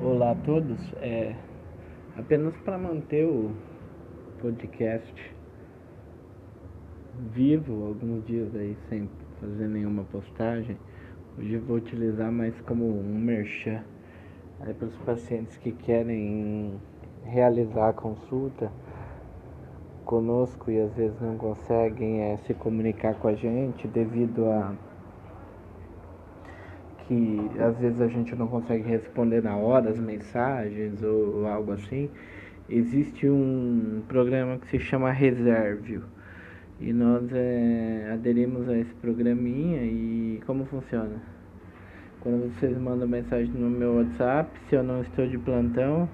Olá a todos. É apenas para manter o podcast vivo alguns dias aí sem fazer nenhuma postagem. Hoje eu vou utilizar mais como um merchan aí para os pacientes que querem realizar a consulta conosco e às vezes não conseguem é, se comunicar com a gente devido a que às vezes a gente não consegue responder na hora as mensagens ou, algo assim, existe um programa que se chama Reservio. E nós é, aderimos a esse programinha e como funciona? Quando vocês mandam mensagem no meu WhatsApp, se eu não estou de plantão,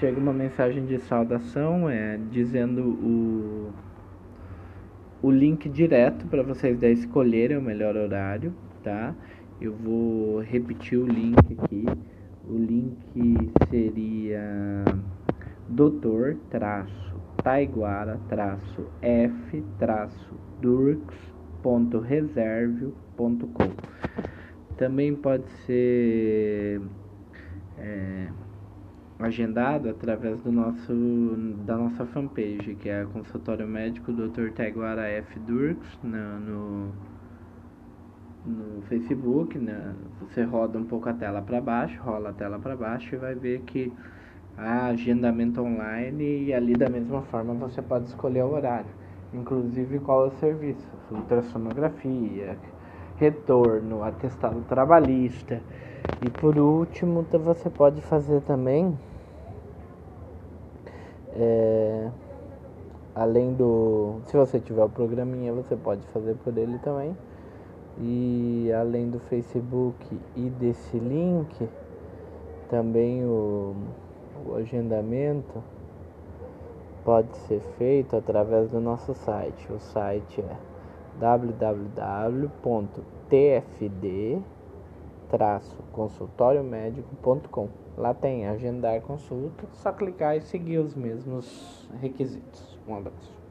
chega uma mensagem de saudação, é, dizendo o, o link direto para vocês escolherem o melhor horário, tá? Eu vou repetir o link aqui. O link seria doutor traço taiguara traço f traço Também pode ser é, agendado através do nosso da nossa fanpage, que é consultório médico Dr. Taiguara F Durks no no Facebook, né? Você roda um pouco a tela para baixo, rola a tela para baixo e vai ver que há agendamento online e ali da mesma forma você pode escolher o horário, inclusive qual é o serviço, ultrassonografia, retorno, atestado trabalhista. E por último, você pode fazer também é, além do se você tiver o programinha, você pode fazer por ele também e além do Facebook e desse link, também o, o agendamento pode ser feito através do nosso site. O site é www.tfd-consultóriomédico.com. Lá tem agendar consulta, só clicar e seguir os mesmos requisitos. Um abraço.